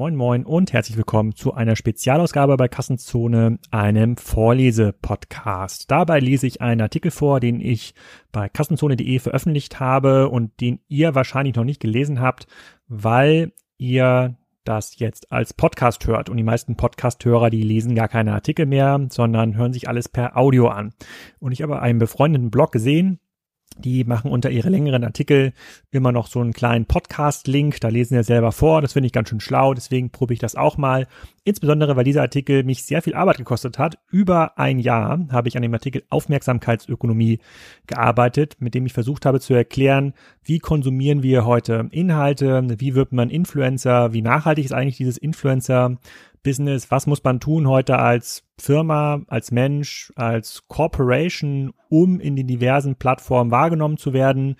Moin Moin und herzlich willkommen zu einer Spezialausgabe bei Kassenzone, einem Vorlese-Podcast. Dabei lese ich einen Artikel vor, den ich bei kassenzone.de veröffentlicht habe und den ihr wahrscheinlich noch nicht gelesen habt, weil ihr das jetzt als Podcast hört. Und die meisten Podcast-Hörer, die lesen gar keine Artikel mehr, sondern hören sich alles per Audio an. Und ich habe einen befreundeten Blog gesehen, die machen unter ihre längeren Artikel immer noch so einen kleinen Podcast-Link. Da lesen sie selber vor. Das finde ich ganz schön schlau. Deswegen probiere ich das auch mal. Insbesondere, weil dieser Artikel mich sehr viel Arbeit gekostet hat. Über ein Jahr habe ich an dem Artikel Aufmerksamkeitsökonomie gearbeitet, mit dem ich versucht habe zu erklären, wie konsumieren wir heute Inhalte, wie wird man Influencer, wie nachhaltig ist eigentlich dieses Influencer Business, was muss man tun heute als Firma, als Mensch, als Corporation, um in den diversen Plattformen wahrgenommen zu werden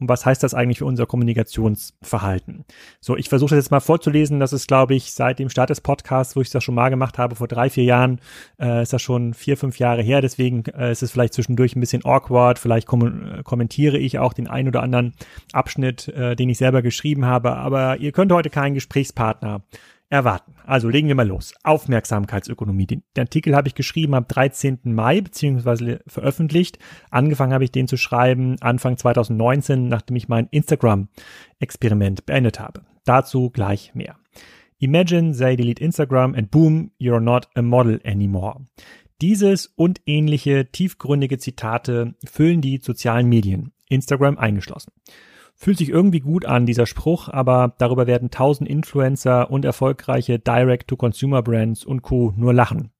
und was heißt das eigentlich für unser Kommunikationsverhalten? So, ich versuche das jetzt mal vorzulesen. Das ist, glaube ich, seit dem Start des Podcasts, wo ich das schon mal gemacht habe, vor drei, vier Jahren, äh, ist das schon vier, fünf Jahre her. Deswegen äh, ist es vielleicht zwischendurch ein bisschen awkward. Vielleicht kom kommentiere ich auch den ein oder anderen Abschnitt, äh, den ich selber geschrieben habe. Aber ihr könnt heute keinen Gesprächspartner erwarten. Also legen wir mal los. Aufmerksamkeitsökonomie. Den, Artikel habe ich geschrieben am 13. Mai beziehungsweise veröffentlicht. Angefangen habe ich den zu schreiben Anfang 2019, nachdem ich mein Instagram-Experiment beendet habe. Dazu gleich mehr. Imagine they delete Instagram and boom, you're not a model anymore. Dieses und ähnliche tiefgründige Zitate füllen die sozialen Medien, Instagram eingeschlossen. Fühlt sich irgendwie gut an, dieser Spruch, aber darüber werden tausend Influencer und erfolgreiche Direct-to-Consumer-Brands und Co. nur lachen.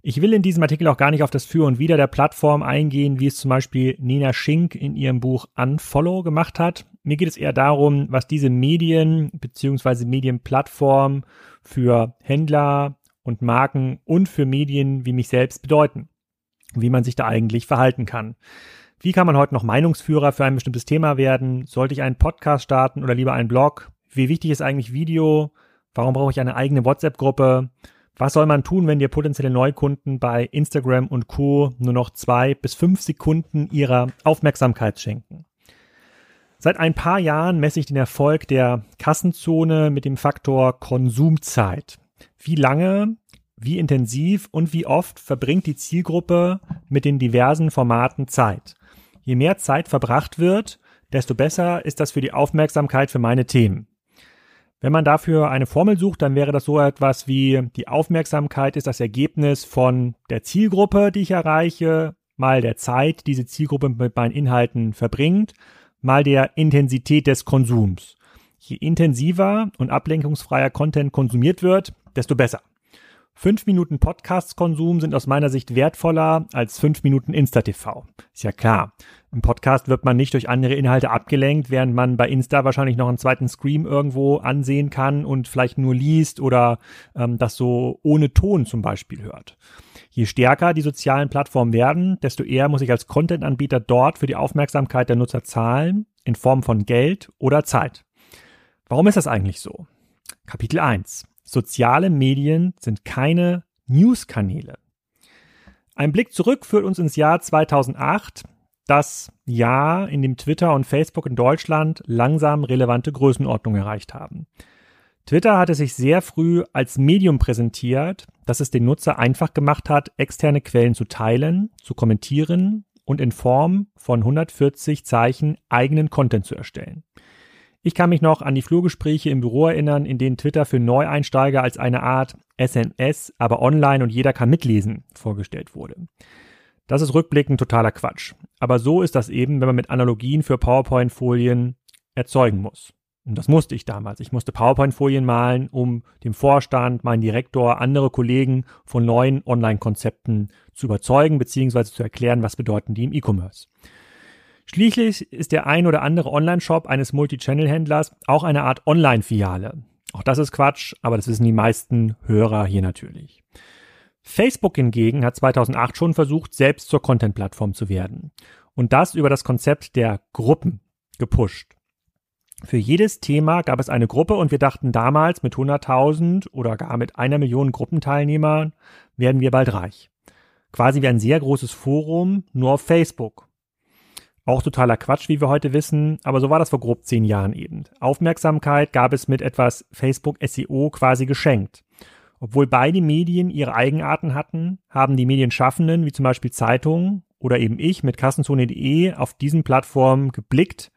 Ich will in diesem Artikel auch gar nicht auf das Für und Wider der Plattform eingehen, wie es zum Beispiel Nina Schink in ihrem Buch Unfollow gemacht hat. Mir geht es eher darum, was diese Medien bzw. Medienplattformen für Händler und Marken und für Medien wie mich selbst bedeuten. Wie man sich da eigentlich verhalten kann. Wie kann man heute noch Meinungsführer für ein bestimmtes Thema werden? Sollte ich einen Podcast starten oder lieber einen Blog? Wie wichtig ist eigentlich Video? Warum brauche ich eine eigene WhatsApp-Gruppe? Was soll man tun, wenn dir potenzielle Neukunden bei Instagram und Co. nur noch zwei bis fünf Sekunden ihrer Aufmerksamkeit schenken? Seit ein paar Jahren messe ich den Erfolg der Kassenzone mit dem Faktor Konsumzeit. Wie lange, wie intensiv und wie oft verbringt die Zielgruppe mit den diversen Formaten Zeit? Je mehr Zeit verbracht wird, desto besser ist das für die Aufmerksamkeit für meine Themen. Wenn man dafür eine Formel sucht, dann wäre das so etwas wie die Aufmerksamkeit ist das Ergebnis von der Zielgruppe, die ich erreiche, mal der Zeit, die diese Zielgruppe mit meinen Inhalten verbringt, mal der Intensität des Konsums. Je intensiver und ablenkungsfreier Content konsumiert wird, desto besser. Fünf Minuten Podcast-Konsum sind aus meiner Sicht wertvoller als fünf Minuten Insta-TV. Ist ja klar. Im Podcast wird man nicht durch andere Inhalte abgelenkt, während man bei Insta wahrscheinlich noch einen zweiten Scream irgendwo ansehen kann und vielleicht nur liest oder ähm, das so ohne Ton zum Beispiel hört. Je stärker die sozialen Plattformen werden, desto eher muss ich als Content-Anbieter dort für die Aufmerksamkeit der Nutzer zahlen, in Form von Geld oder Zeit. Warum ist das eigentlich so? Kapitel 1 soziale Medien sind keine News-Kanäle. Ein Blick zurück führt uns ins Jahr 2008, das Jahr, in dem Twitter und Facebook in Deutschland langsam relevante Größenordnung erreicht haben. Twitter hatte sich sehr früh als Medium präsentiert, das es den Nutzer einfach gemacht hat, externe Quellen zu teilen, zu kommentieren und in Form von 140 Zeichen eigenen Content zu erstellen. Ich kann mich noch an die Flurgespräche im Büro erinnern, in denen Twitter für Neueinsteiger als eine Art SMS, aber online und jeder kann mitlesen, vorgestellt wurde. Das ist rückblickend totaler Quatsch. Aber so ist das eben, wenn man mit Analogien für PowerPoint-Folien erzeugen muss. Und das musste ich damals. Ich musste PowerPoint-Folien malen, um dem Vorstand, meinen Direktor, andere Kollegen von neuen Online-Konzepten zu überzeugen, beziehungsweise zu erklären, was bedeuten die im E-Commerce. Schließlich ist der ein oder andere Online-Shop eines Multi-Channel-Händlers auch eine Art Online-Filiale. Auch das ist Quatsch, aber das wissen die meisten Hörer hier natürlich. Facebook hingegen hat 2008 schon versucht, selbst zur Content-Plattform zu werden. Und das über das Konzept der Gruppen gepusht. Für jedes Thema gab es eine Gruppe und wir dachten damals mit 100.000 oder gar mit einer Million Gruppenteilnehmern werden wir bald reich. Quasi wie ein sehr großes Forum, nur auf Facebook. Auch totaler Quatsch, wie wir heute wissen, aber so war das vor grob zehn Jahren eben. Aufmerksamkeit gab es mit etwas Facebook SEO quasi geschenkt. Obwohl beide Medien ihre Eigenarten hatten, haben die Medienschaffenden, wie zum Beispiel Zeitungen oder eben ich mit Kassenzone.de auf diesen Plattformen geblickt,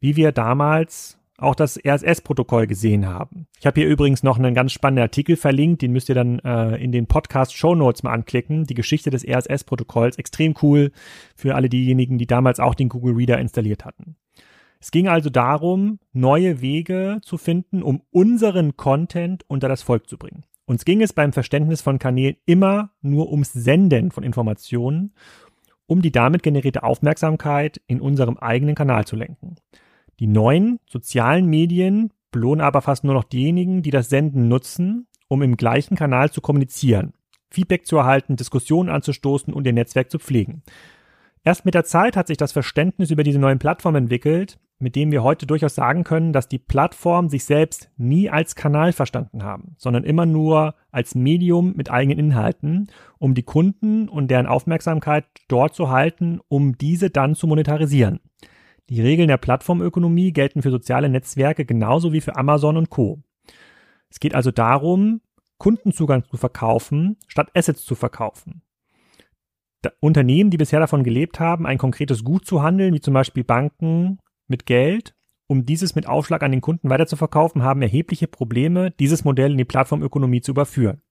wie wir damals auch das RSS-Protokoll gesehen haben. Ich habe hier übrigens noch einen ganz spannenden Artikel verlinkt, den müsst ihr dann äh, in den Podcast-Show Notes mal anklicken. Die Geschichte des RSS-Protokolls, extrem cool für alle diejenigen, die damals auch den Google Reader installiert hatten. Es ging also darum, neue Wege zu finden, um unseren Content unter das Volk zu bringen. Uns ging es beim Verständnis von Kanälen immer nur ums Senden von Informationen, um die damit generierte Aufmerksamkeit in unserem eigenen Kanal zu lenken. Die neuen sozialen Medien belohnen aber fast nur noch diejenigen, die das Senden nutzen, um im gleichen Kanal zu kommunizieren, Feedback zu erhalten, Diskussionen anzustoßen und ihr Netzwerk zu pflegen. Erst mit der Zeit hat sich das Verständnis über diese neuen Plattformen entwickelt, mit dem wir heute durchaus sagen können, dass die Plattformen sich selbst nie als Kanal verstanden haben, sondern immer nur als Medium mit eigenen Inhalten, um die Kunden und deren Aufmerksamkeit dort zu halten, um diese dann zu monetarisieren. Die Regeln der Plattformökonomie gelten für soziale Netzwerke genauso wie für Amazon und Co. Es geht also darum, Kundenzugang zu verkaufen, statt Assets zu verkaufen. Da Unternehmen, die bisher davon gelebt haben, ein konkretes Gut zu handeln, wie zum Beispiel Banken mit Geld, um dieses mit Aufschlag an den Kunden weiterzuverkaufen, haben erhebliche Probleme, dieses Modell in die Plattformökonomie zu überführen.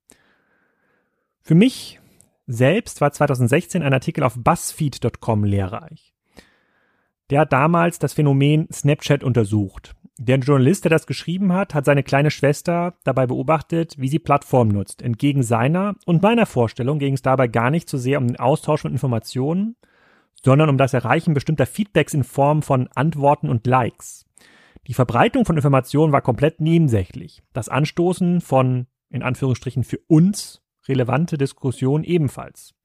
Für mich selbst war 2016 ein Artikel auf BuzzFeed.com lehrreich. Der hat damals das Phänomen Snapchat untersucht. Der Journalist, der das geschrieben hat, hat seine kleine Schwester dabei beobachtet, wie sie Plattformen nutzt. Entgegen seiner und meiner Vorstellung ging es dabei gar nicht so sehr um den Austausch von Informationen, sondern um das Erreichen bestimmter Feedbacks in Form von Antworten und Likes. Die Verbreitung von Informationen war komplett nebensächlich. Das Anstoßen von, in Anführungsstrichen, für uns relevante Diskussionen ebenfalls.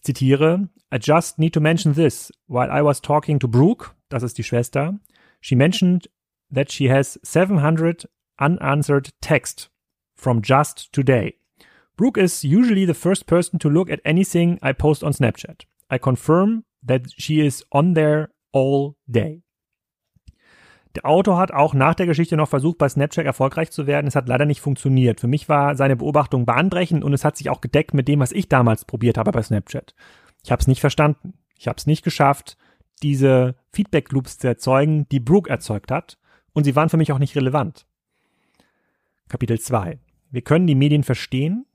Ich zitiere, I just need to mention this. While I was talking to Brooke, das ist die Schwester, she mentioned that she has 700 unanswered text from just today. Brooke is usually the first person to look at anything I post on Snapchat. I confirm that she is on there all day. Der Autor hat auch nach der Geschichte noch versucht, bei Snapchat erfolgreich zu werden. Es hat leider nicht funktioniert. Für mich war seine Beobachtung bahnbrechend und es hat sich auch gedeckt mit dem, was ich damals probiert habe bei Snapchat. Ich habe es nicht verstanden. Ich habe es nicht geschafft, diese Feedback-Loops zu erzeugen, die Brooke erzeugt hat. Und sie waren für mich auch nicht relevant. Kapitel 2. Wir können die Medien verstehen,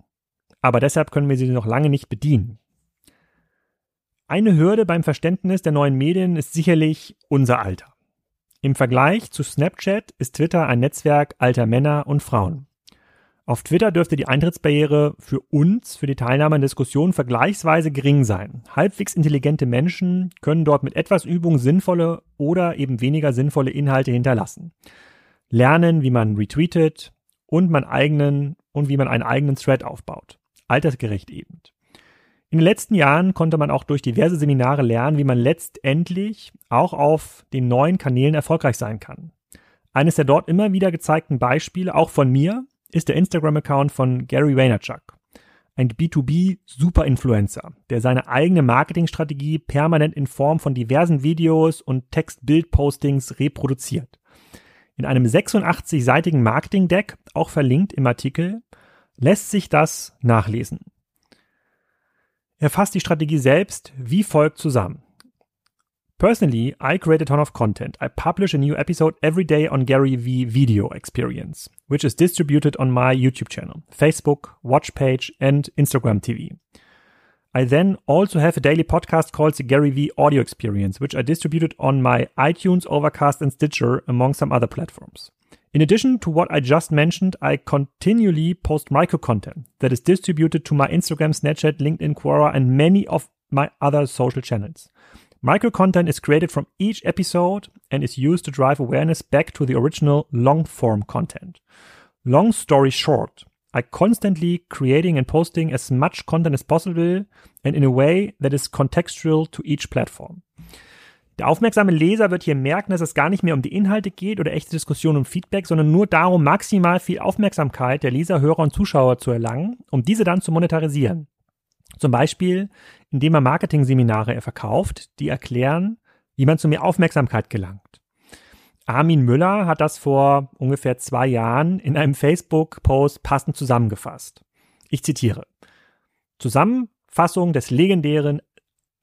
aber deshalb können wir sie noch lange nicht bedienen. Eine Hürde beim Verständnis der neuen Medien ist sicherlich unser Alter. Im Vergleich zu Snapchat ist Twitter ein Netzwerk alter Männer und Frauen. Auf Twitter dürfte die Eintrittsbarriere für uns, für die Teilnahme an Diskussionen vergleichsweise gering sein. Halbwegs intelligente Menschen können dort mit etwas Übung sinnvolle oder eben weniger sinnvolle Inhalte hinterlassen. Lernen, wie man retweetet und man eigenen und wie man einen eigenen Thread aufbaut. Altersgerecht eben. In den letzten Jahren konnte man auch durch diverse Seminare lernen, wie man letztendlich auch auf den neuen Kanälen erfolgreich sein kann. Eines der dort immer wieder gezeigten Beispiele, auch von mir, ist der Instagram-Account von Gary Vaynerchuk. Ein B2B-Super-Influencer, der seine eigene Marketingstrategie permanent in Form von diversen Videos und Text-Bild-Postings reproduziert. In einem 86-seitigen Marketing-Deck, auch verlinkt im Artikel, lässt sich das nachlesen. Er fasst die Strategie selbst wie folgt zusammen. Personally, I create a ton of content. I publish a new episode every day on Gary V Video Experience, which is distributed on my YouTube channel, Facebook, Watch page, and Instagram TV. I then also have a daily podcast called the Gary V Audio Experience, which I distributed on my iTunes, Overcast, and Stitcher, among some other platforms. In addition to what I just mentioned, I continually post micro content that is distributed to my Instagram, Snapchat, LinkedIn, Quora, and many of my other social channels. Micro content is created from each episode and is used to drive awareness back to the original long form content. Long story short, I constantly creating and posting as much content as possible and in a way that is contextual to each platform. Der aufmerksame Leser wird hier merken, dass es gar nicht mehr um die Inhalte geht oder echte Diskussion und Feedback, sondern nur darum, maximal viel Aufmerksamkeit der Leser, Hörer und Zuschauer zu erlangen, um diese dann zu monetarisieren. Zum Beispiel, indem er Marketing-Seminare verkauft, die erklären, wie man zu mehr Aufmerksamkeit gelangt. Armin Müller hat das vor ungefähr zwei Jahren in einem Facebook-Post passend zusammengefasst. Ich zitiere. Zusammenfassung des legendären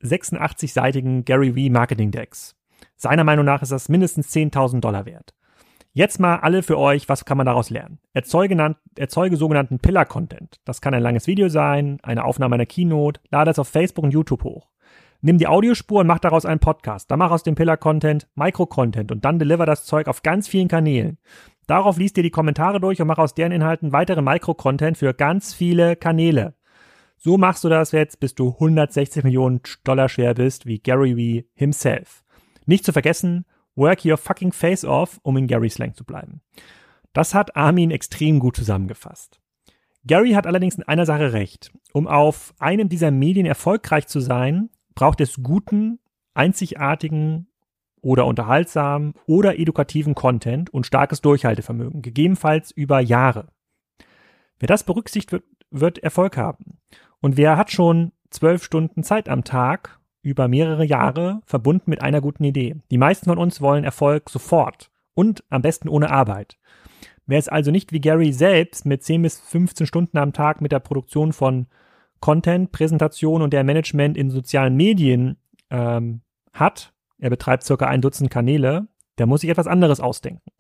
86-seitigen Gary V Marketing Decks. Seiner Meinung nach ist das mindestens 10.000 Dollar wert. Jetzt mal alle für euch, was kann man daraus lernen? Erzeuge, erzeuge sogenannten Pillar-Content. Das kann ein langes Video sein, eine Aufnahme einer Keynote, lade es auf Facebook und YouTube hoch. Nimm die Audiospur und mach daraus einen Podcast. Dann mach aus dem Pillar-Content Micro-Content und dann deliver das Zeug auf ganz vielen Kanälen. Darauf liest dir die Kommentare durch und mach aus deren Inhalten weitere Micro-Content für ganz viele Kanäle. So machst du das jetzt, bis du 160 Millionen Dollar schwer bist, wie Gary Vee himself. Nicht zu vergessen, work your fucking face off, um in Gary Slang zu bleiben. Das hat Armin extrem gut zusammengefasst. Gary hat allerdings in einer Sache recht. Um auf einem dieser Medien erfolgreich zu sein, braucht es guten, einzigartigen oder unterhaltsamen oder edukativen Content und starkes Durchhaltevermögen, gegebenenfalls über Jahre. Wer das berücksichtigt, wird, wird Erfolg haben. Und wer hat schon zwölf Stunden Zeit am Tag über mehrere Jahre verbunden mit einer guten Idee? Die meisten von uns wollen Erfolg sofort und am besten ohne Arbeit. Wer es also nicht wie Gary selbst mit 10 bis 15 Stunden am Tag mit der Produktion von Content, Präsentation und der Management in sozialen Medien ähm, hat, er betreibt circa ein Dutzend Kanäle, der muss sich etwas anderes ausdenken.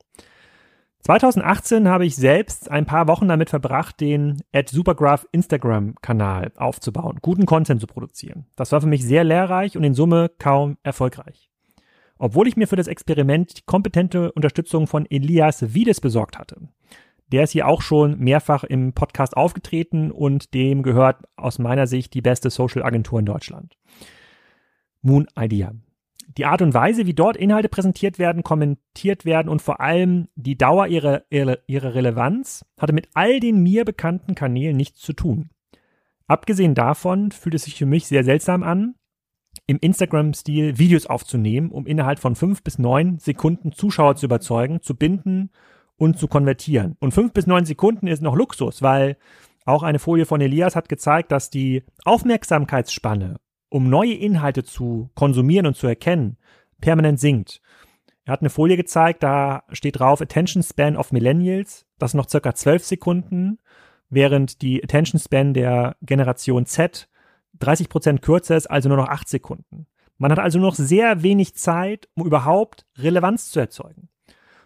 2018 habe ich selbst ein paar Wochen damit verbracht, den at Supergraph Instagram-Kanal aufzubauen, guten Content zu produzieren. Das war für mich sehr lehrreich und in Summe kaum erfolgreich. Obwohl ich mir für das Experiment die kompetente Unterstützung von Elias Wiedes besorgt hatte. Der ist hier auch schon mehrfach im Podcast aufgetreten und dem gehört aus meiner Sicht die beste Social Agentur in Deutschland. Moon Idea. Die Art und Weise, wie dort Inhalte präsentiert werden, kommentiert werden und vor allem die Dauer ihrer, ihrer, Relevanz hatte mit all den mir bekannten Kanälen nichts zu tun. Abgesehen davon fühlt es sich für mich sehr seltsam an, im Instagram-Stil Videos aufzunehmen, um innerhalb von fünf bis neun Sekunden Zuschauer zu überzeugen, zu binden und zu konvertieren. Und fünf bis neun Sekunden ist noch Luxus, weil auch eine Folie von Elias hat gezeigt, dass die Aufmerksamkeitsspanne um neue Inhalte zu konsumieren und zu erkennen, permanent sinkt. Er hat eine Folie gezeigt, da steht drauf Attention Span of Millennials. Das noch circa zwölf Sekunden, während die Attention Span der Generation Z 30 Prozent kürzer ist, also nur noch acht Sekunden. Man hat also noch sehr wenig Zeit, um überhaupt Relevanz zu erzeugen.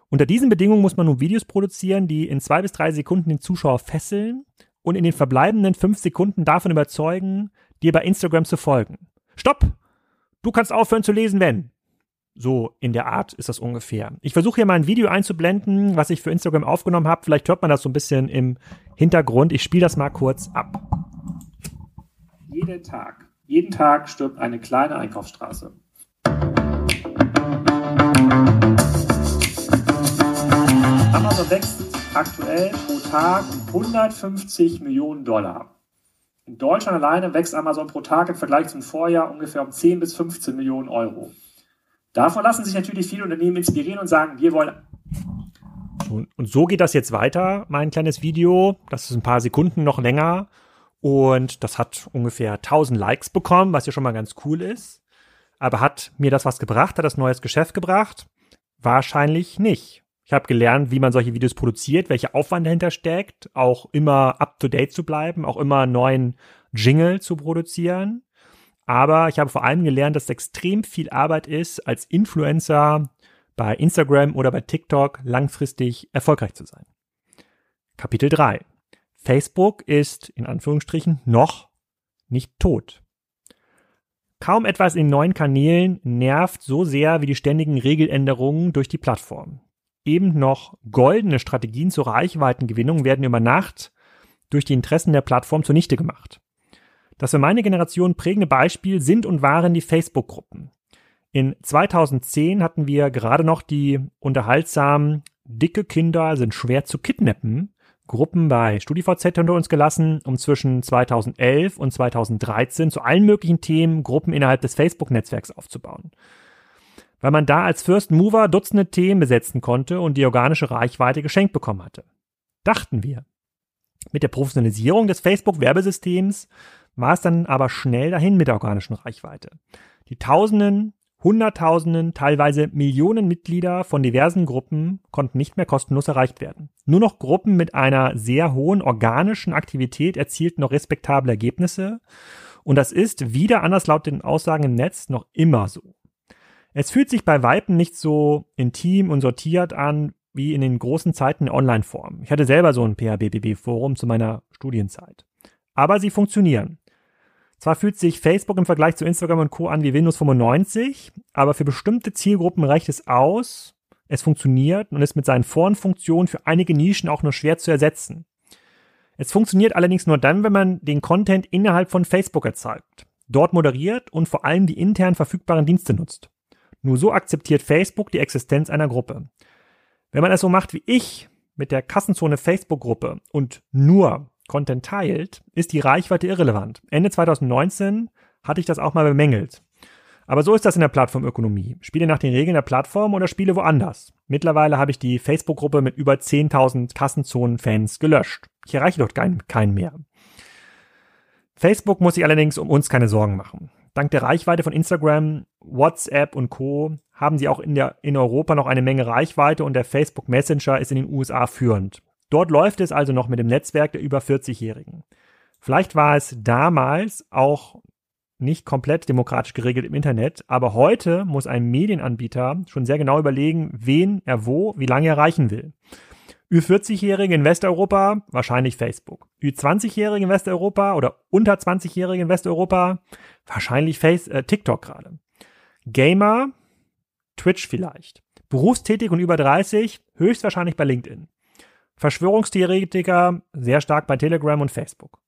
Unter diesen Bedingungen muss man nun Videos produzieren, die in zwei bis drei Sekunden den Zuschauer fesseln und in den verbleibenden fünf Sekunden davon überzeugen, dir bei Instagram zu folgen. Stopp! Du kannst aufhören zu lesen, wenn. So in der Art ist das ungefähr. Ich versuche hier mal ein Video einzublenden, was ich für Instagram aufgenommen habe. Vielleicht hört man das so ein bisschen im Hintergrund. Ich spiele das mal kurz ab. Jeden Tag, jeden Tag stirbt eine kleine Einkaufsstraße. Amazon wächst aktuell pro Tag 150 Millionen Dollar. In Deutschland alleine wächst Amazon pro Tag im Vergleich zum Vorjahr ungefähr um 10 bis 15 Millionen Euro. Davon lassen sich natürlich viele Unternehmen inspirieren und sagen, wir wollen. Und so geht das jetzt weiter, mein kleines Video. Das ist ein paar Sekunden noch länger. Und das hat ungefähr 1000 Likes bekommen, was ja schon mal ganz cool ist. Aber hat mir das was gebracht? Hat das neues Geschäft gebracht? Wahrscheinlich nicht. Ich habe gelernt, wie man solche Videos produziert, welcher Aufwand dahinter steckt, auch immer up-to-date zu bleiben, auch immer neuen Jingle zu produzieren. Aber ich habe vor allem gelernt, dass es extrem viel Arbeit ist, als Influencer bei Instagram oder bei TikTok langfristig erfolgreich zu sein. Kapitel 3. Facebook ist in Anführungsstrichen noch nicht tot. Kaum etwas in neuen Kanälen nervt so sehr wie die ständigen Regeländerungen durch die Plattform eben noch goldene Strategien zur Reichweitengewinnung werden über Nacht durch die Interessen der Plattform zunichte gemacht. Das für meine Generation prägende Beispiel sind und waren die Facebook-Gruppen. In 2010 hatten wir gerade noch die unterhaltsamen Dicke Kinder sind schwer zu kidnappen Gruppen bei StudiVZ hinter uns gelassen, um zwischen 2011 und 2013 zu allen möglichen Themen Gruppen innerhalb des Facebook-Netzwerks aufzubauen weil man da als First Mover Dutzende Themen besetzen konnte und die organische Reichweite geschenkt bekommen hatte. Dachten wir. Mit der Professionalisierung des Facebook-Werbesystems war es dann aber schnell dahin mit der organischen Reichweite. Die Tausenden, Hunderttausenden, teilweise Millionen Mitglieder von diversen Gruppen konnten nicht mehr kostenlos erreicht werden. Nur noch Gruppen mit einer sehr hohen organischen Aktivität erzielten noch respektable Ergebnisse. Und das ist wieder anders laut den Aussagen im Netz noch immer so. Es fühlt sich bei Weipen nicht so intim und sortiert an wie in den großen Zeiten der Online-Form. Ich hatte selber so ein PHBBB-Forum zu meiner Studienzeit. Aber sie funktionieren. Zwar fühlt sich Facebook im Vergleich zu Instagram und Co. an wie Windows 95, aber für bestimmte Zielgruppen reicht es aus, es funktioniert und ist mit seinen Vor- und Funktionen für einige Nischen auch nur schwer zu ersetzen. Es funktioniert allerdings nur dann, wenn man den Content innerhalb von Facebook erzeugt, dort moderiert und vor allem die intern verfügbaren Dienste nutzt. Nur so akzeptiert Facebook die Existenz einer Gruppe. Wenn man es so macht wie ich mit der Kassenzone Facebook-Gruppe und nur Content teilt, ist die Reichweite irrelevant. Ende 2019 hatte ich das auch mal bemängelt. Aber so ist das in der Plattformökonomie. Spiele nach den Regeln der Plattform oder spiele woanders. Mittlerweile habe ich die Facebook-Gruppe mit über 10.000 Kassenzonen-Fans gelöscht. Ich erreiche dort keinen, keinen mehr. Facebook muss sich allerdings um uns keine Sorgen machen. Dank der Reichweite von Instagram, WhatsApp und Co. haben sie auch in, der, in Europa noch eine Menge Reichweite und der Facebook Messenger ist in den USA führend. Dort läuft es also noch mit dem Netzwerk der über 40-Jährigen. Vielleicht war es damals auch nicht komplett demokratisch geregelt im Internet, aber heute muss ein Medienanbieter schon sehr genau überlegen, wen er wo, wie lange erreichen will. Ü40-Jährige in Westeuropa, wahrscheinlich Facebook. Ü20-Jährige in Westeuropa oder unter 20-Jährige in Westeuropa, wahrscheinlich Face, äh, TikTok gerade. Gamer, Twitch vielleicht. Berufstätig und über 30, höchstwahrscheinlich bei LinkedIn. Verschwörungstheoretiker sehr stark bei Telegram und Facebook.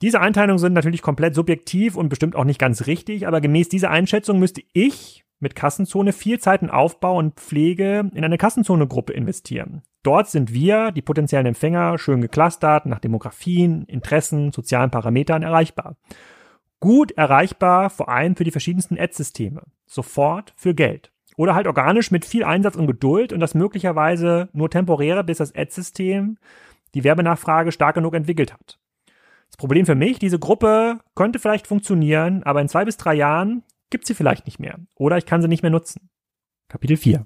Diese Einteilungen sind natürlich komplett subjektiv und bestimmt auch nicht ganz richtig, aber gemäß dieser Einschätzung müsste ich mit Kassenzone viel Zeit in Aufbau und Pflege in eine Kassenzone-Gruppe investieren. Dort sind wir, die potenziellen Empfänger, schön geklustert nach Demografien, Interessen, sozialen Parametern erreichbar. Gut erreichbar, vor allem für die verschiedensten Ad-Systeme. Sofort für Geld. Oder halt organisch mit viel Einsatz und Geduld und das möglicherweise nur temporäre, bis das Ad-System die Werbenachfrage stark genug entwickelt hat. Das Problem für mich, diese Gruppe könnte vielleicht funktionieren, aber in zwei bis drei Jahren gibt sie vielleicht nicht mehr. Oder ich kann sie nicht mehr nutzen. Kapitel 4.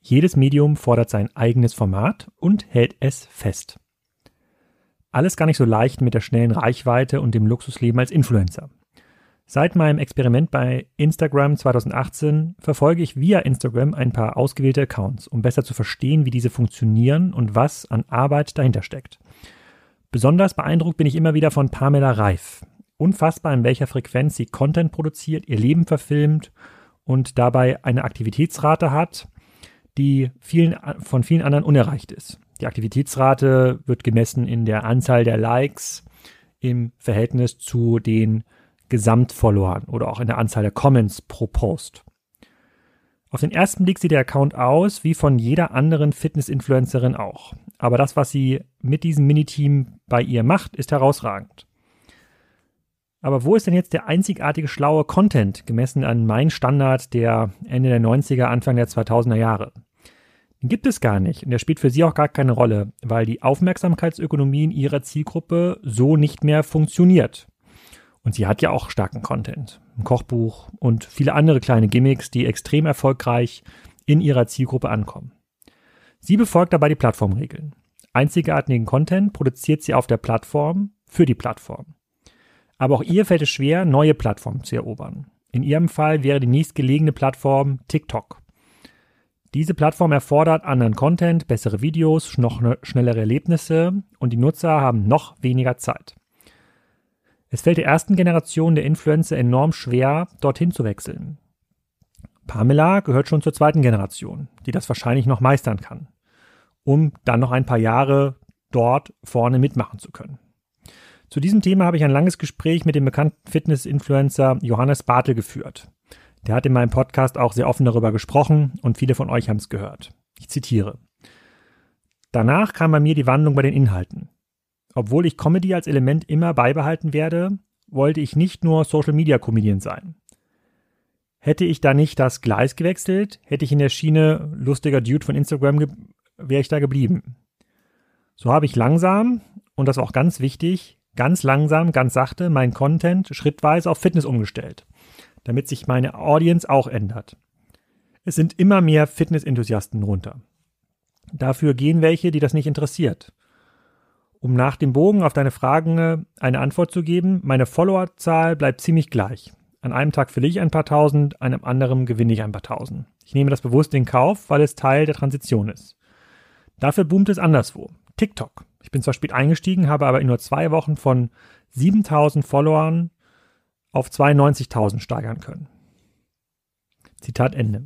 Jedes Medium fordert sein eigenes Format und hält es fest. Alles gar nicht so leicht mit der schnellen Reichweite und dem Luxusleben als Influencer. Seit meinem Experiment bei Instagram 2018 verfolge ich via Instagram ein paar ausgewählte Accounts, um besser zu verstehen, wie diese funktionieren und was an Arbeit dahinter steckt. Besonders beeindruckt bin ich immer wieder von Pamela Reif. Unfassbar, in welcher Frequenz sie Content produziert, ihr Leben verfilmt und dabei eine Aktivitätsrate hat, die vielen, von vielen anderen unerreicht ist. Die Aktivitätsrate wird gemessen in der Anzahl der Likes im Verhältnis zu den Gesamtfollowern oder auch in der Anzahl der Comments pro Post. Auf den ersten Blick sieht der Account aus wie von jeder anderen Fitness-Influencerin auch. Aber das, was sie mit diesem Miniteam bei ihr macht, ist herausragend. Aber wo ist denn jetzt der einzigartige schlaue Content gemessen an meinen Standard der Ende der 90er, Anfang der 2000er Jahre? Gibt es gar nicht und der spielt für sie auch gar keine Rolle, weil die Aufmerksamkeitsökonomie in ihrer Zielgruppe so nicht mehr funktioniert. Und sie hat ja auch starken Content, ein Kochbuch und viele andere kleine Gimmicks, die extrem erfolgreich in ihrer Zielgruppe ankommen. Sie befolgt dabei die Plattformregeln. Einzigartigen Content produziert sie auf der Plattform für die Plattform. Aber auch ihr fällt es schwer, neue Plattformen zu erobern. In ihrem Fall wäre die nächstgelegene Plattform TikTok. Diese Plattform erfordert anderen Content, bessere Videos, noch schnellere Erlebnisse und die Nutzer haben noch weniger Zeit. Es fällt der ersten Generation der Influencer enorm schwer, dorthin zu wechseln. Pamela gehört schon zur zweiten Generation, die das wahrscheinlich noch meistern kann, um dann noch ein paar Jahre dort vorne mitmachen zu können. Zu diesem Thema habe ich ein langes Gespräch mit dem bekannten Fitness-Influencer Johannes Bartel geführt. Der hat in meinem Podcast auch sehr offen darüber gesprochen und viele von euch haben es gehört. Ich zitiere. Danach kam bei mir die Wandlung bei den Inhalten. Obwohl ich Comedy als Element immer beibehalten werde, wollte ich nicht nur Social Media Comedian sein. Hätte ich da nicht das Gleis gewechselt, hätte ich in der Schiene lustiger Dude von Instagram wäre ich da geblieben. So habe ich langsam, und das ist auch ganz wichtig, ganz langsam, ganz sachte meinen Content schrittweise auf Fitness umgestellt, damit sich meine Audience auch ändert. Es sind immer mehr Fitness-Enthusiasten runter. Dafür gehen welche, die das nicht interessiert. Um nach dem Bogen auf deine Fragen eine Antwort zu geben, meine Followerzahl bleibt ziemlich gleich. An einem Tag verliere ich ein paar tausend, an einem anderen gewinne ich ein paar tausend. Ich nehme das bewusst in Kauf, weil es Teil der Transition ist. Dafür boomt es anderswo. TikTok. Ich bin zwar spät eingestiegen, habe aber in nur zwei Wochen von 7000 Followern auf 92.000 steigern können. Zitat Ende.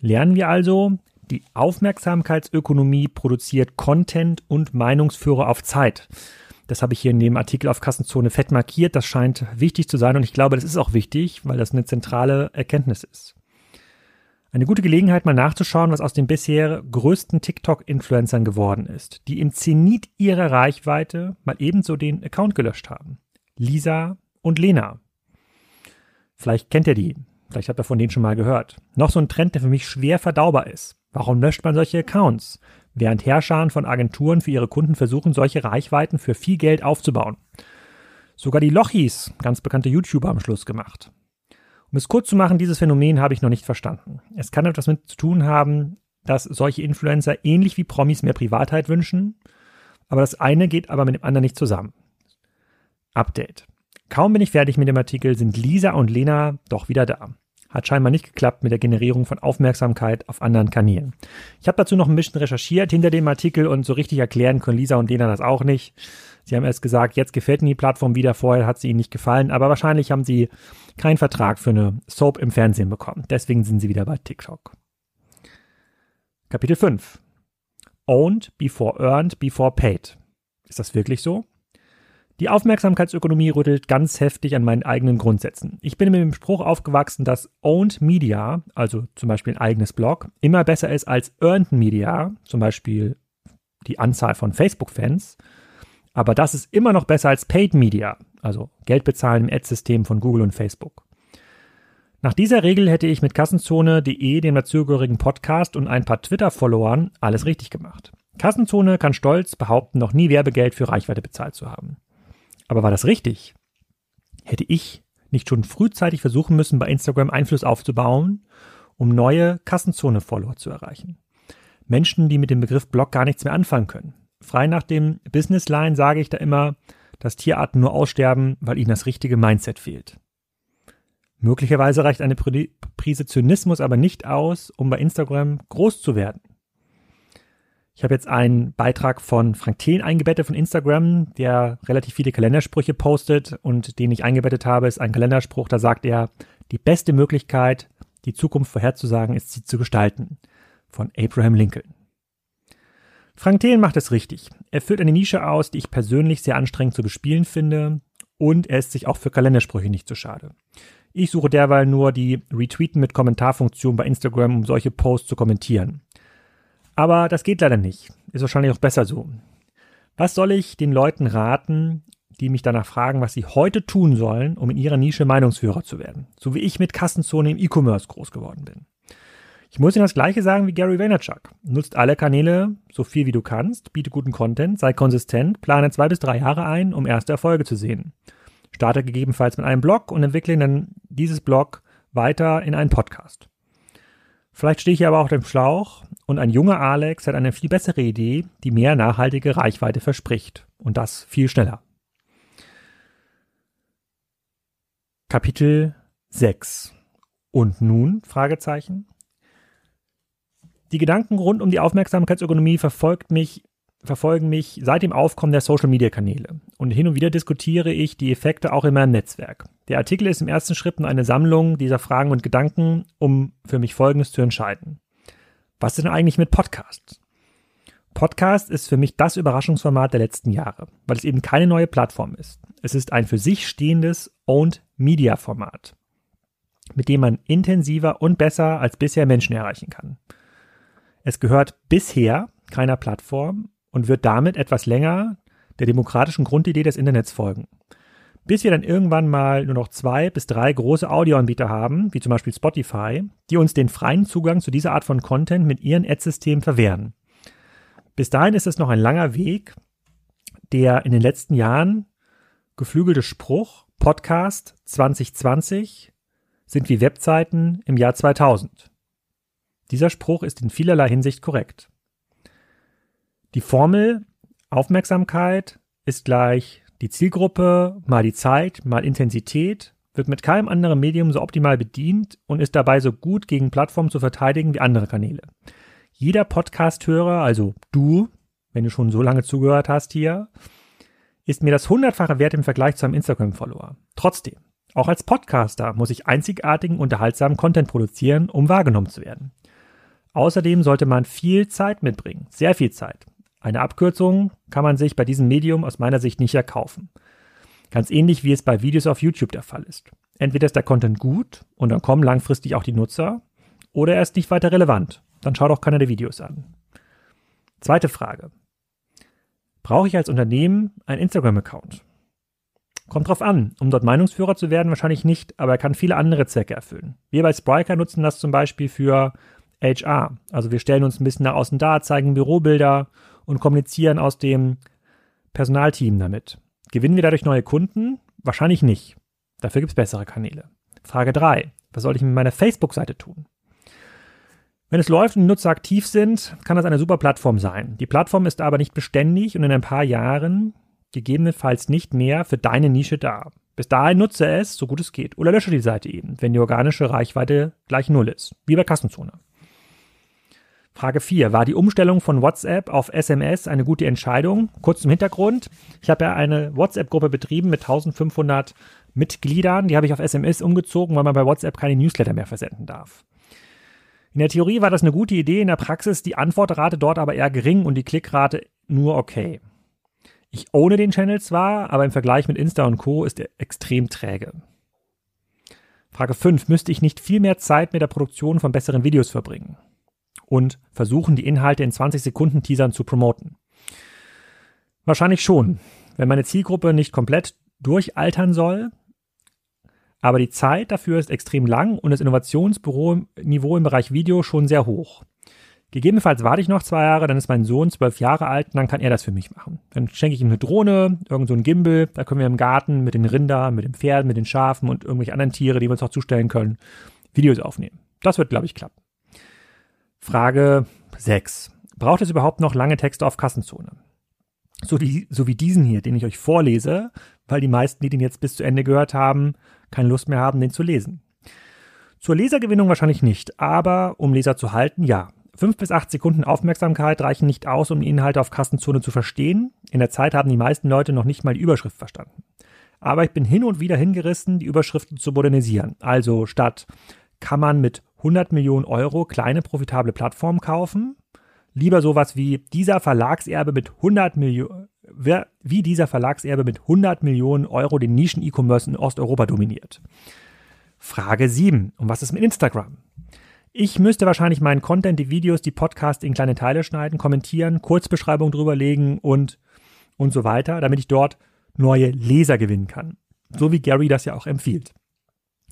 Lernen wir also, die Aufmerksamkeitsökonomie produziert Content und Meinungsführer auf Zeit. Das habe ich hier in dem Artikel auf Kassenzone fett markiert. Das scheint wichtig zu sein und ich glaube, das ist auch wichtig, weil das eine zentrale Erkenntnis ist. Eine gute Gelegenheit, mal nachzuschauen, was aus den bisher größten TikTok-Influencern geworden ist, die im Zenit ihrer Reichweite mal ebenso den Account gelöscht haben. Lisa und Lena. Vielleicht kennt ihr die. Vielleicht habt ihr von denen schon mal gehört. Noch so ein Trend, der für mich schwer verdaubar ist. Warum löscht man solche Accounts? Während Herrscharen von Agenturen für ihre Kunden versuchen, solche Reichweiten für viel Geld aufzubauen. Sogar die Lochis, ganz bekannte YouTuber, am Schluss gemacht. Um es kurz zu machen, dieses Phänomen habe ich noch nicht verstanden. Es kann etwas mit zu tun haben, dass solche Influencer ähnlich wie Promis mehr Privatheit wünschen, aber das eine geht aber mit dem anderen nicht zusammen. Update. Kaum bin ich fertig mit dem Artikel, sind Lisa und Lena doch wieder da. Hat scheinbar nicht geklappt mit der Generierung von Aufmerksamkeit auf anderen Kanälen. Ich habe dazu noch ein bisschen recherchiert hinter dem Artikel und so richtig erklären können Lisa und Lena das auch nicht. Sie haben erst gesagt, jetzt gefällt Ihnen die Plattform wieder, vorher hat sie Ihnen nicht gefallen, aber wahrscheinlich haben Sie keinen Vertrag für eine Soap im Fernsehen bekommen. Deswegen sind Sie wieder bei TikTok. Kapitel 5. Owned before earned before paid. Ist das wirklich so? Die Aufmerksamkeitsökonomie rüttelt ganz heftig an meinen eigenen Grundsätzen. Ich bin mit dem Spruch aufgewachsen, dass Owned Media, also zum Beispiel ein eigenes Blog, immer besser ist als Earned Media, zum Beispiel die Anzahl von Facebook-Fans, aber das ist immer noch besser als Paid Media, also Geld bezahlen im Ad-System von Google und Facebook. Nach dieser Regel hätte ich mit Kassenzone.de, dem dazugehörigen Podcast und ein paar Twitter-Followern alles richtig gemacht. Kassenzone kann stolz behaupten, noch nie Werbegeld für Reichweite bezahlt zu haben. Aber war das richtig? Hätte ich nicht schon frühzeitig versuchen müssen, bei Instagram Einfluss aufzubauen, um neue Kassenzone-Follower zu erreichen? Menschen, die mit dem Begriff Blog gar nichts mehr anfangen können. Frei nach dem Businessline sage ich da immer, dass Tierarten nur aussterben, weil ihnen das richtige Mindset fehlt. Möglicherweise reicht eine Prise Zynismus aber nicht aus, um bei Instagram groß zu werden. Ich habe jetzt einen Beitrag von Frank Thelen eingebettet von Instagram, der relativ viele Kalendersprüche postet und den ich eingebettet habe, ist ein Kalenderspruch, da sagt er, die beste Möglichkeit, die Zukunft vorherzusagen, ist sie zu gestalten. Von Abraham Lincoln. Frank Thelen macht es richtig. Er führt eine Nische aus, die ich persönlich sehr anstrengend zu bespielen finde und er ist sich auch für Kalendersprüche nicht zu schade. Ich suche derweil nur die Retweeten mit Kommentarfunktion bei Instagram, um solche Posts zu kommentieren. Aber das geht leider nicht. Ist wahrscheinlich auch besser so. Was soll ich den Leuten raten, die mich danach fragen, was sie heute tun sollen, um in ihrer Nische Meinungsführer zu werden? So wie ich mit Kassenzone im E-Commerce groß geworden bin. Ich muss Ihnen das gleiche sagen wie Gary Vaynerchuk. Nutzt alle Kanäle so viel wie du kannst, biete guten Content, sei konsistent, plane zwei bis drei Jahre ein, um erste Erfolge zu sehen. Starte gegebenenfalls mit einem Blog und entwickle dann dieses Blog weiter in einen Podcast. Vielleicht stehe ich aber auch dem Schlauch und ein junger Alex hat eine viel bessere Idee, die mehr nachhaltige Reichweite verspricht. Und das viel schneller. Kapitel 6. Und nun? Fragezeichen. Die Gedanken rund um die Aufmerksamkeitsökonomie mich, verfolgen mich seit dem Aufkommen der Social-Media-Kanäle. Und hin und wieder diskutiere ich die Effekte auch in meinem Netzwerk. Der Artikel ist im ersten Schritt nur eine Sammlung dieser Fragen und Gedanken, um für mich Folgendes zu entscheiden. Was ist denn eigentlich mit Podcasts? Podcast ist für mich das Überraschungsformat der letzten Jahre, weil es eben keine neue Plattform ist. Es ist ein für sich stehendes Owned Media Format, mit dem man intensiver und besser als bisher Menschen erreichen kann. Es gehört bisher keiner Plattform und wird damit etwas länger der demokratischen Grundidee des Internets folgen. Bis wir dann irgendwann mal nur noch zwei bis drei große Audioanbieter haben, wie zum Beispiel Spotify, die uns den freien Zugang zu dieser Art von Content mit ihren Ad-Systemen verwehren. Bis dahin ist es noch ein langer Weg, der in den letzten Jahren geflügelte Spruch, Podcast 2020 sind wie Webseiten im Jahr 2000. Dieser Spruch ist in vielerlei Hinsicht korrekt. Die Formel Aufmerksamkeit ist gleich die Zielgruppe mal die Zeit mal Intensität wird mit keinem anderen Medium so optimal bedient und ist dabei so gut gegen Plattformen zu verteidigen wie andere Kanäle. Jeder Podcast-Hörer, also du, wenn du schon so lange zugehört hast hier, ist mir das hundertfache wert im Vergleich zu einem Instagram-Follower. Trotzdem, auch als Podcaster muss ich einzigartigen, unterhaltsamen Content produzieren, um wahrgenommen zu werden. Außerdem sollte man viel Zeit mitbringen, sehr viel Zeit. Eine Abkürzung kann man sich bei diesem Medium aus meiner Sicht nicht erkaufen. Ganz ähnlich wie es bei Videos auf YouTube der Fall ist. Entweder ist der Content gut und dann kommen langfristig auch die Nutzer, oder er ist nicht weiter relevant. Dann schaut auch keiner der Videos an. Zweite Frage. Brauche ich als Unternehmen einen Instagram-Account? Kommt drauf an. Um dort Meinungsführer zu werden, wahrscheinlich nicht, aber er kann viele andere Zwecke erfüllen. Wir bei Spriker nutzen das zum Beispiel für HR. Also wir stellen uns ein bisschen nach außen dar, zeigen Bürobilder und kommunizieren aus dem Personalteam damit. Gewinnen wir dadurch neue Kunden? Wahrscheinlich nicht. Dafür gibt es bessere Kanäle. Frage 3. Was soll ich mit meiner Facebook-Seite tun? Wenn es läuft und die Nutzer aktiv sind, kann das eine super Plattform sein. Die Plattform ist aber nicht beständig und in ein paar Jahren gegebenenfalls nicht mehr für deine Nische da. Bis dahin nutze es, so gut es geht, oder lösche die Seite eben, wenn die organische Reichweite gleich Null ist, wie bei Kassenzone. Frage 4. War die Umstellung von WhatsApp auf SMS eine gute Entscheidung? Kurz zum Hintergrund. Ich habe ja eine WhatsApp-Gruppe betrieben mit 1500 Mitgliedern. Die habe ich auf SMS umgezogen, weil man bei WhatsApp keine Newsletter mehr versenden darf. In der Theorie war das eine gute Idee, in der Praxis die Antwortrate dort aber eher gering und die Klickrate nur okay. Ich ohne den Channel zwar, aber im Vergleich mit Insta und Co. ist er extrem träge. Frage 5. Müsste ich nicht viel mehr Zeit mit der Produktion von besseren Videos verbringen? Und versuchen, die Inhalte in 20 Sekunden Teasern zu promoten? Wahrscheinlich schon. Wenn meine Zielgruppe nicht komplett durchaltern soll, aber die Zeit dafür ist extrem lang und das Innovationsniveau im Bereich Video schon sehr hoch. Gegebenenfalls warte ich noch zwei Jahre, dann ist mein Sohn zwölf Jahre alt und dann kann er das für mich machen. Dann schenke ich ihm eine Drohne, irgend so Gimbal, da können wir im Garten mit den Rindern, mit den Pferden, mit den Schafen und irgendwelche anderen Tiere, die wir uns auch zustellen können, Videos aufnehmen. Das wird, glaube ich, klappen. Frage 6. Braucht es überhaupt noch lange Texte auf Kassenzone? So wie, so wie diesen hier, den ich euch vorlese, weil die meisten, die den jetzt bis zu Ende gehört haben, keine Lust mehr haben, den zu lesen. Zur Lesergewinnung wahrscheinlich nicht, aber um Leser zu halten, ja. Fünf bis acht Sekunden Aufmerksamkeit reichen nicht aus, um die Inhalte auf Kassenzone zu verstehen. In der Zeit haben die meisten Leute noch nicht mal die Überschrift verstanden. Aber ich bin hin und wieder hingerissen, die Überschriften zu modernisieren. Also statt kann man mit 100 Millionen Euro kleine profitable Plattformen kaufen. Lieber sowas wie dieser Verlagserbe mit 100 Millionen, wie dieser Verlagserbe mit 100 Millionen Euro den Nischen-E-Commerce in Osteuropa dominiert. Frage 7. Und was ist mit Instagram? Ich müsste wahrscheinlich meinen Content, die Videos, die Podcasts in kleine Teile schneiden, kommentieren, Kurzbeschreibung drüberlegen und, und so weiter, damit ich dort neue Leser gewinnen kann. So wie Gary das ja auch empfiehlt.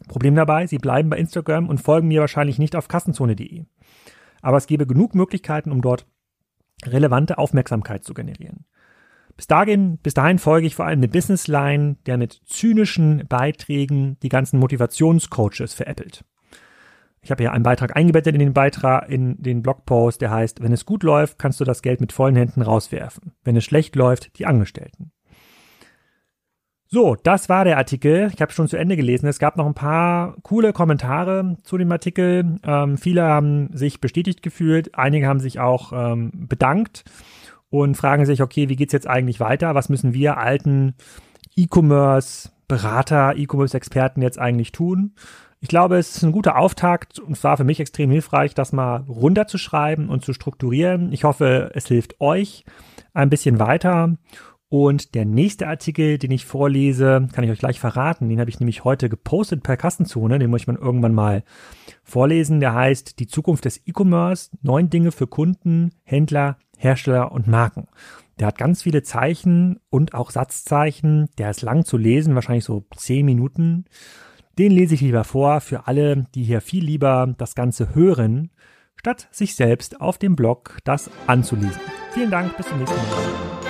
Problem dabei, Sie bleiben bei Instagram und folgen mir wahrscheinlich nicht auf kassenzone.de. Aber es gäbe genug Möglichkeiten, um dort relevante Aufmerksamkeit zu generieren. Bis dahin, bis dahin folge ich vor allem eine Businessline, der mit zynischen Beiträgen die ganzen Motivationscoaches veräppelt. Ich habe ja einen Beitrag eingebettet in den Beitrag, in den Blogpost, der heißt, wenn es gut läuft, kannst du das Geld mit vollen Händen rauswerfen. Wenn es schlecht läuft, die Angestellten. So, das war der Artikel. Ich habe schon zu Ende gelesen. Es gab noch ein paar coole Kommentare zu dem Artikel. Ähm, viele haben sich bestätigt gefühlt, einige haben sich auch ähm, bedankt und fragen sich, okay, wie geht's jetzt eigentlich weiter? Was müssen wir alten E-Commerce-Berater, E-Commerce-Experten jetzt eigentlich tun? Ich glaube, es ist ein guter Auftakt und zwar für mich extrem hilfreich, das mal runterzuschreiben und zu strukturieren. Ich hoffe, es hilft euch ein bisschen weiter. Und der nächste Artikel, den ich vorlese, kann ich euch gleich verraten. Den habe ich nämlich heute gepostet per Kassenzone. Den muss ich man irgendwann mal vorlesen. Der heißt Die Zukunft des E-Commerce. Neun Dinge für Kunden, Händler, Hersteller und Marken. Der hat ganz viele Zeichen und auch Satzzeichen. Der ist lang zu lesen, wahrscheinlich so zehn Minuten. Den lese ich lieber vor für alle, die hier viel lieber das Ganze hören, statt sich selbst auf dem Blog das anzulesen. Vielen Dank, bis zum nächsten Mal.